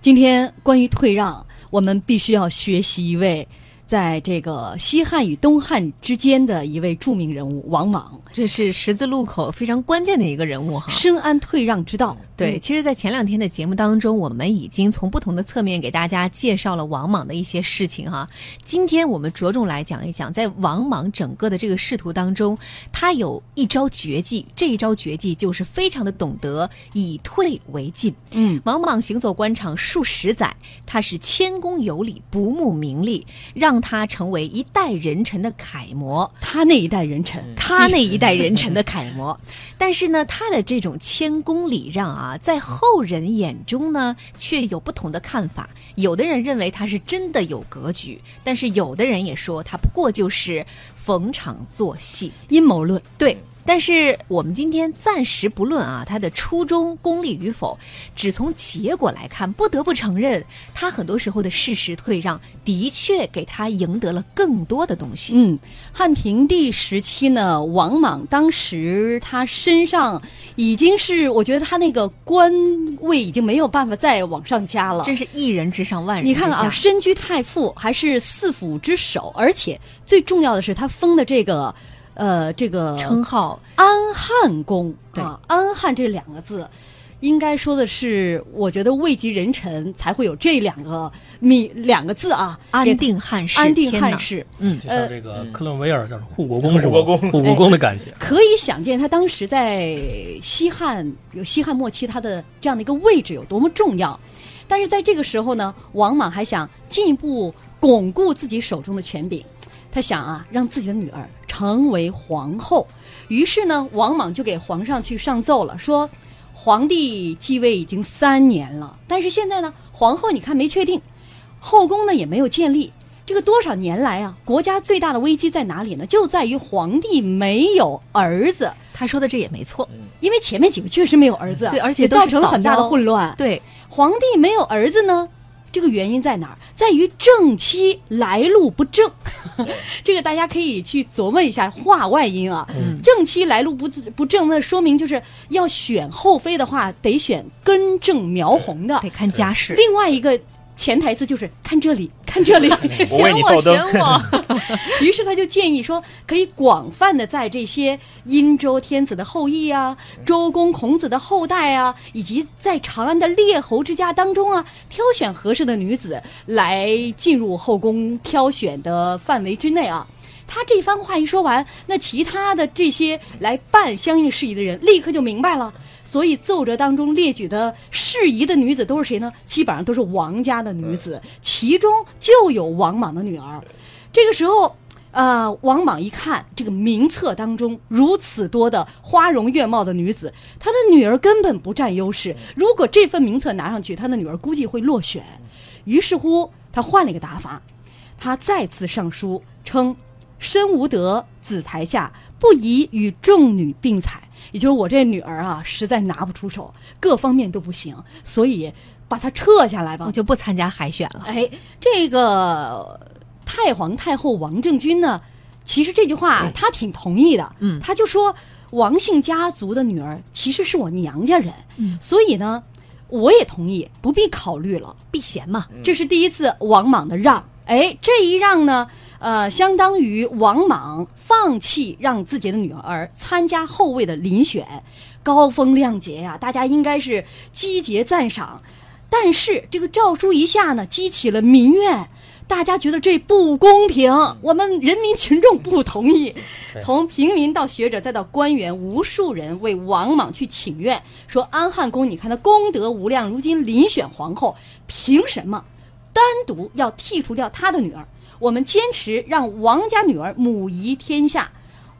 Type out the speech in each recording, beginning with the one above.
今天关于退让，我们必须要学习一位在这个西汉与东汉之间的一位著名人物王莽，这是十字路口非常关键的一个人物哈。深谙退让之道。对，嗯其实，在前两天的节目当中，我们已经从不同的侧面给大家介绍了王莽的一些事情哈。今天我们着重来讲一讲，在王莽整个的这个仕途当中，他有一招绝技，这一招绝技就是非常的懂得以退为进。嗯，王莽行走官场数十载，他是谦恭有礼，不慕名利，让他成为一代人臣的楷模。他那一代人臣，他那一代人臣的楷模。但是呢，他的这种谦恭礼让啊，在后人眼中呢，却有不同的看法。有的人认为他是真的有格局，但是有的人也说他不过就是逢场作戏。阴谋论。对。但是我们今天暂时不论啊，他的初衷功利与否，只从结果来看，不得不承认，他很多时候的事实退让，的确给他赢得了更多的东西。嗯，汉平帝时期呢，王莽当时他身上已经是，我觉得他那个官位已经没有办法再往上加了。真是一人之上，万人。你看啊，身居太傅，还是四府之首，而且最重要的是，他封的这个，呃，这个称号安汉公，对啊，安汉这两个字，应该说的是，我觉得位极人臣才会有这两个米两个字啊，安定汉室，安定汉。室。嗯，就像这个克伦威尔叫护国公是吧？护国公护国公的感觉。可以想见，他当时在西汉有西汉末期，他的这样的一个位置有多么重要。但是在这个时候呢，王莽还想进一步巩固自己手中的权柄，他想啊，让自己的女儿成为皇后。于是呢，王莽就给皇上去上奏了，说皇帝继位已经三年了，但是现在呢，皇后你看没确定，后宫呢也没有建立。这个多少年来啊，国家最大的危机在哪里呢？就在于皇帝没有儿子，他说的这也没错。因为前面几个确实没有儿子啊，对而且造成了很大的混乱。对，皇帝没有儿子呢，这个原因在哪儿？在于正妻来路不正。这个大家可以去琢磨一下话外音啊。嗯正妻来路不不正，那说明就是要选后妃的话，得选根正苗红的。得看家世。另外一个潜台词就是看这里，看这里。我为你爆灯选我，于是他就建议说，可以广泛的在这些殷周天子的后裔啊、周公孔子的后代啊，以及在长安的列侯之家当中啊，挑选合适的女子来进入后宫挑选的范围之内啊。他这番话一说完，那其他的这些来办相应事宜的人立刻就明白了。所以奏折当中列举的适宜的女子都是谁呢？基本上都是王家的女子，其中就有王莽的女儿。这个时候，呃，王莽一看这个名册当中如此多的花容月貌的女子，他的女儿根本不占优势。如果这份名册拿上去，他的女儿估计会落选。于是乎，他换了一个打法，他再次上书称：“身无德，子才下，不宜与众女并采。”也就是我这女儿啊，实在拿不出手，各方面都不行，所以把她撤下来吧我。就不参加海选了。哎，这个太皇太后王政君呢，其实这句话她挺同意的。嗯她就说王姓家族的女儿其实是我娘家人，嗯所以呢，我也同意，不必考虑了。避嫌嘛，这是第一次王莽的让。哎，这一让呢，呃，相当于王莽放弃让自己的女儿参加后位的遴选，高风亮节呀、大家应该是击节赞赏。但是这个诏书一下呢，激起了民怨，大家觉得这不公平，我们人民群众不同意。从平民到学者再到官员，无数人为王莽去请愿，说安汉公，你看他功德无量，如今遴选皇后，凭什么单独要剔除掉他的女儿？我们坚持让王家女儿母仪天下。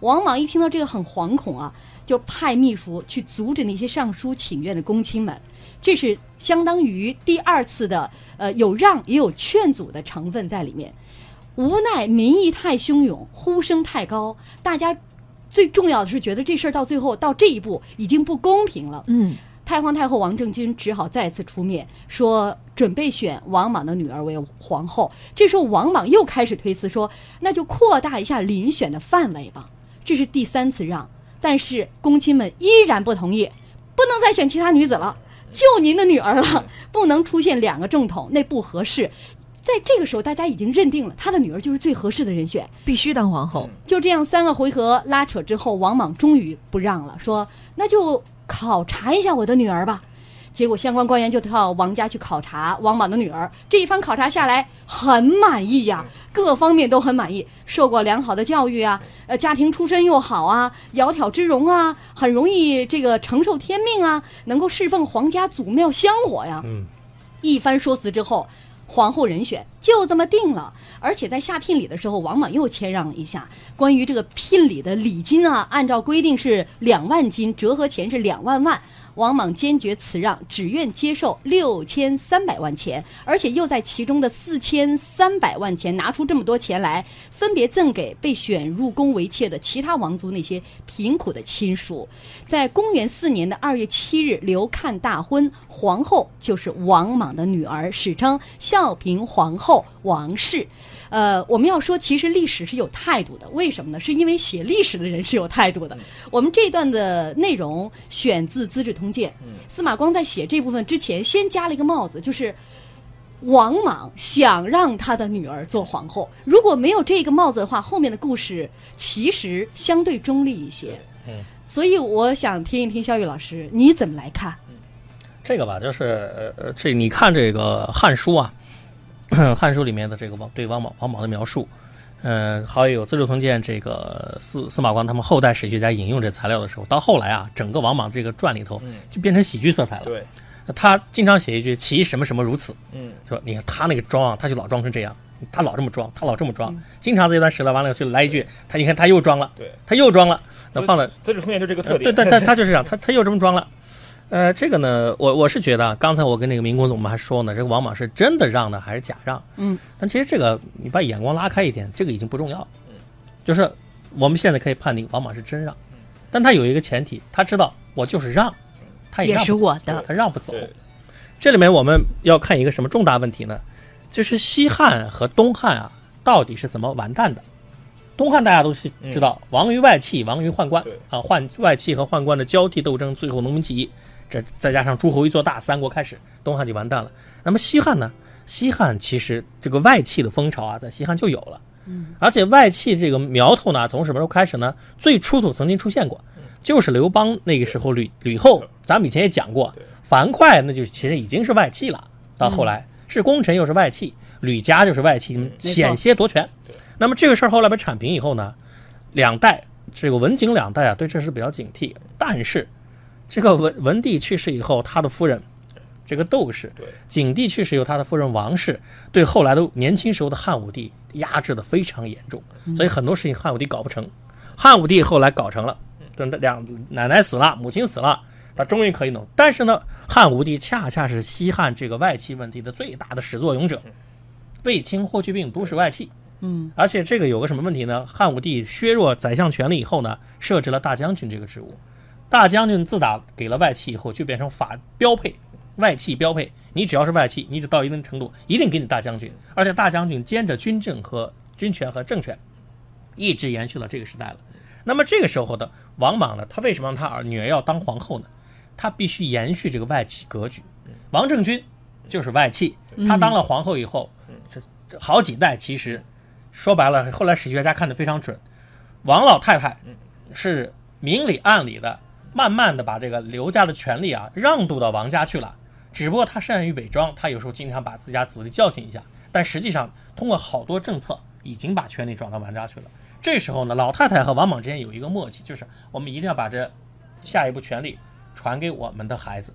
王莽一听到这个很惶恐啊，就派秘书去阻止那些上书请愿的公卿们。这是相当于第二次的呃有让也有劝阻的成分在里面。无奈民意太汹涌，呼声太高，大家最重要的是觉得这事儿到最后到这一步已经不公平了。嗯，太皇太后王政君只好再次出面说准备选王莽的女儿为皇后。这时候王莽又开始推辞说，那就扩大一下遴选的范围吧。这是第三次让，但是公卿们依然不同意，不能再选其他女子了。就您的女儿了，不能出现两个正统，那不合适。在这个时候，大家已经认定了他的女儿就是最合适的人选。必须当皇后。就这样，三个回合拉扯之后，王莽终于不让了，说：“那就考察一下我的女儿吧。”结果相关官员就到王家去考察王莽的女儿。这一番考察下来，很满意呀，各方面都很满意，受过良好的教育啊，呃，家庭出身又好啊，窈窕之容啊，很容易这个承受天命啊，能够侍奉皇家祖庙香火呀。嗯，一番说辞之后。皇后人选就这么定了，而且在下聘礼的时候，王莽又谦让了一下。关于这个聘礼的礼金啊，按照规定是两万金，折合钱是两万万。王莽坚决辞让，只愿接受六千三百万钱，而且又在其中的四千三百万钱拿出这么多钱来，分别赠给被选入宫为妾的其他王族那些贫苦的亲属。在公元四年的二月七日，刘看大婚，皇后就是王莽的女儿，史称孝平皇后王氏。呃，我们要说，其实历史是有态度的，为什么呢？是因为写历史的人是有态度的。我们这段的内容选自《资治通鉴》，司马光在写这部分之前，先加了一个帽子，就是王莽想让他的女儿做皇后。如果没有这个帽子的话，后面的故事其实相对中立一些。嗯，所以我想听一听肖玉老师你怎么来看？这个吧，就是呃，这你看这个《汉书》啊。《汉书》里面的这个王对王莽王莽的描述，嗯，还有《资治通鉴》这个司司马光他们后代史学家引用这材料的时候，到后来啊，整个王莽这个传里头就变成喜剧色彩了。对，他经常写一句“其什么什么如此”，嗯，说你看他那个装，他就老装成这样，他老这么装，他老这么装，经常这一段史了完了就来一句，他你看他又装了，对，他又装了，那放了《资治通鉴》就这个特点，对对，他他就是这样，他他又这么装了。呃，这个呢，我我是觉得，刚才我跟那个民工总我们还说呢，这个王莽是真的让呢，还是假让？嗯，但其实这个你把眼光拉开一点，这个已经不重要。嗯，就是我们现在可以判定王莽是真让，但他有一个前提，他知道我就是让，他也是我的，他让不走。这里面我们要看一个什么重大问题呢？就是西汉和东汉啊，到底是怎么完蛋的？东汉大家都是知道，亡于外戚，亡于宦官啊，宦外戚和宦官的交替斗争，最后农民起义。这再加上诸侯一做大，三国开始，东汉就完蛋了。那么西汉呢？西汉其实这个外戚的风潮啊，在西汉就有了。嗯，而且外戚这个苗头呢，从什么时候开始呢？最出土曾经出现过，就是刘邦那个时候吕吕后，咱们以前也讲过，樊哙那就其实已经是外戚了。到后来是功臣又是外戚，吕家就是外戚，险些夺权。那么这个事儿后来被铲平以后呢，两代这个文景两代啊，对这事比较警惕，但是。这个文文帝去世以后，他的夫人，这个窦氏，景帝去世以后，他的夫人王氏，对后来的年轻时候的汉武帝压制的非常严重，所以很多事情汉武帝搞不成。汉武帝后来搞成了，等两奶奶死了，母亲死了，他终于可以弄。但是呢，汉武帝恰恰是西汉这个外戚问题的最大的始作俑者，卫青、霍去病都是外戚。嗯，而且这个有个什么问题呢？汉武帝削弱宰相权力以后呢，设置了大将军这个职务。大将军自打给了外戚以后，就变成法标配，外戚标配。你只要是外戚，你只到一定程度，一定给你大将军。而且大将军兼着军政和军权和政权，一直延续到这个时代了。那么这个时候的王莽呢，他为什么让他儿女儿要当皇后呢？他必须延续这个外戚格局。王政君就是外戚，他当了皇后以后，这好几代其实说白了，后来史学家看得非常准。王老太太是明里暗里的。慢慢的把这个刘家的权力啊让渡到王家去了，只不过他善于伪装，他有时候经常把自家子弟教训一下，但实际上通过好多政策已经把权力转到王家去了。这时候呢，老太太和王莽之间有一个默契，就是我们一定要把这下一步权力传给我们的孩子，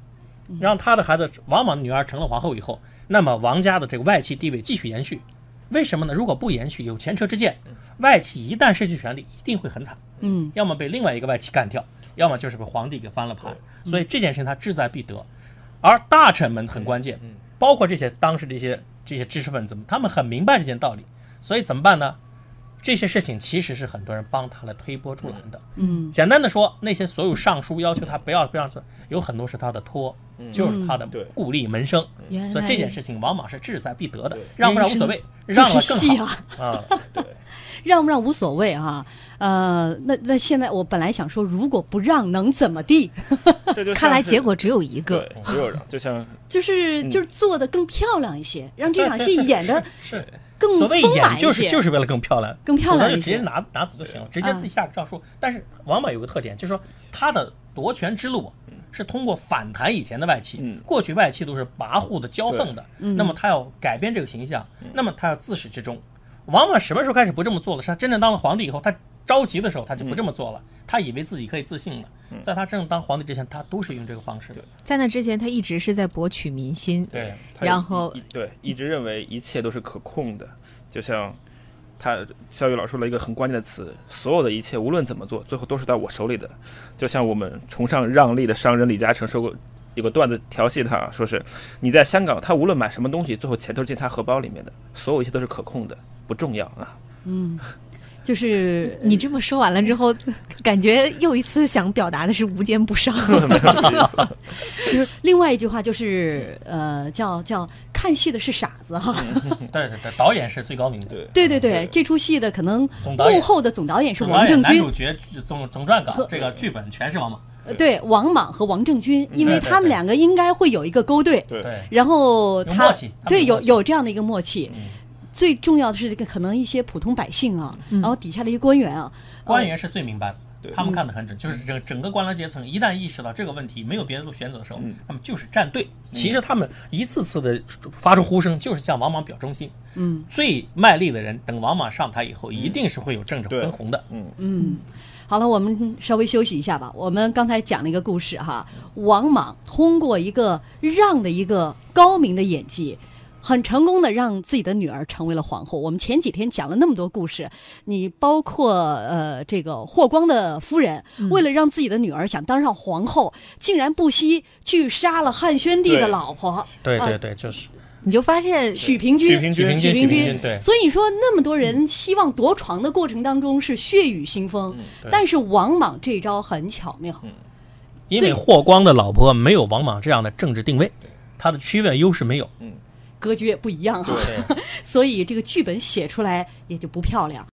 让他的孩子王莽的女儿成了皇后以后，那么王家的这个外戚地位继续延续。为什么呢？如果不延续，有前车之鉴，外戚一旦失去权力，一定会很惨。嗯，要么被另外一个外戚干掉。要么就是被皇帝给翻了盘，所以这件事情他志在必得，而大臣们很关键，包括这些当时这些这些知识分子们，他们很明白这件道理，所以怎么办呢？这些事情其实是很多人帮他来推波助澜的。嗯，简单的说，那些所有上书要求他不要不要做，有很多是他的托，就是他的故吏门生，所以这件事情往往是志在必得的，让不让无所谓，让了更好啊。对。让不让无所谓啊。呃，那那现在我本来想说，如果不让能怎么地？这就看来结果只有一个。对，只有让，就像 就是就是做的更漂亮一些，让这场戏演的是更所谓演丰满一些。就是就是为了更漂亮，更漂亮直接拿拿走就行了，直接自己下个诏书。但是王莽有个特点，就是说他的夺权之路是通过反弹以前的外戚，嗯过去外戚都是跋扈的、骄横的，那么他要改变这个形象，那么他要自始至终。王莽什么时候开始不这么做了？是他真正当了皇帝以后，他着急的时候他就不这么做了，他以为自己可以自信了。在他真正当皇帝之前，他都是用这个方式的。在那之前，他一直是在博取民心。对，然后对一直认为一切都是可控的，就像他肖宇老说了一个很关键的词，所有的一切无论怎么做，最后都是在我手里的。就像我们崇尚让利的商人李嘉诚说过。有个段子调戏他，说是你在香港，他无论买什么东西，最后钱都是进他荷包里面的，所有一切都是可控的，不重要啊。嗯就是你这么说完了之后，感觉又一次想表达的是无奸不商。就是另外一句话就是呃叫叫看戏的是傻子哈。对对对，导演是最高明的。对对对对，这出戏的可能幕后的总导演是总导演王正军男主，角总总撰稿，这个剧本全是王莽。呃对王莽和王政君，因为他们两个应该会有一个勾兑，对。对，然后他对有有这样的一个默契。嗯。最重要的是，这个可能一些普通百姓啊，然后底下的一些官员啊，官员是最明白的，他们看得很准，就是整整个官僚阶层一旦意识到这个问题没有别的路选择的时候嗯，他们就是站队。其实他们一次次的发出呼声，就是向王莽表忠心。嗯。最卖力的人，等王莽上台以后，一定是会有政治分红的。嗯，嗯。好了，我们稍微休息一下吧。我们刚才讲了一个故事哈，王莽通过一个让的一个高明的演技，很成功的让自己的女儿成为了皇后。我们前几天讲了那么多故事，你包括呃这个霍光的夫人，为了让自己的女儿想当上皇后，竟然不惜去杀了汉宣帝的老婆，啊对对对，就是你就发现许平君。许平君许平君，许平君许平君，对，所以你说那么多人希望夺床的过程当中是血雨腥风，对但是王莽这招很巧妙。因为霍光的老婆没有王莽这样的政治定位，他的区位优势没有。格局也不一样哈，对。所以这个剧本写出来也就不漂亮。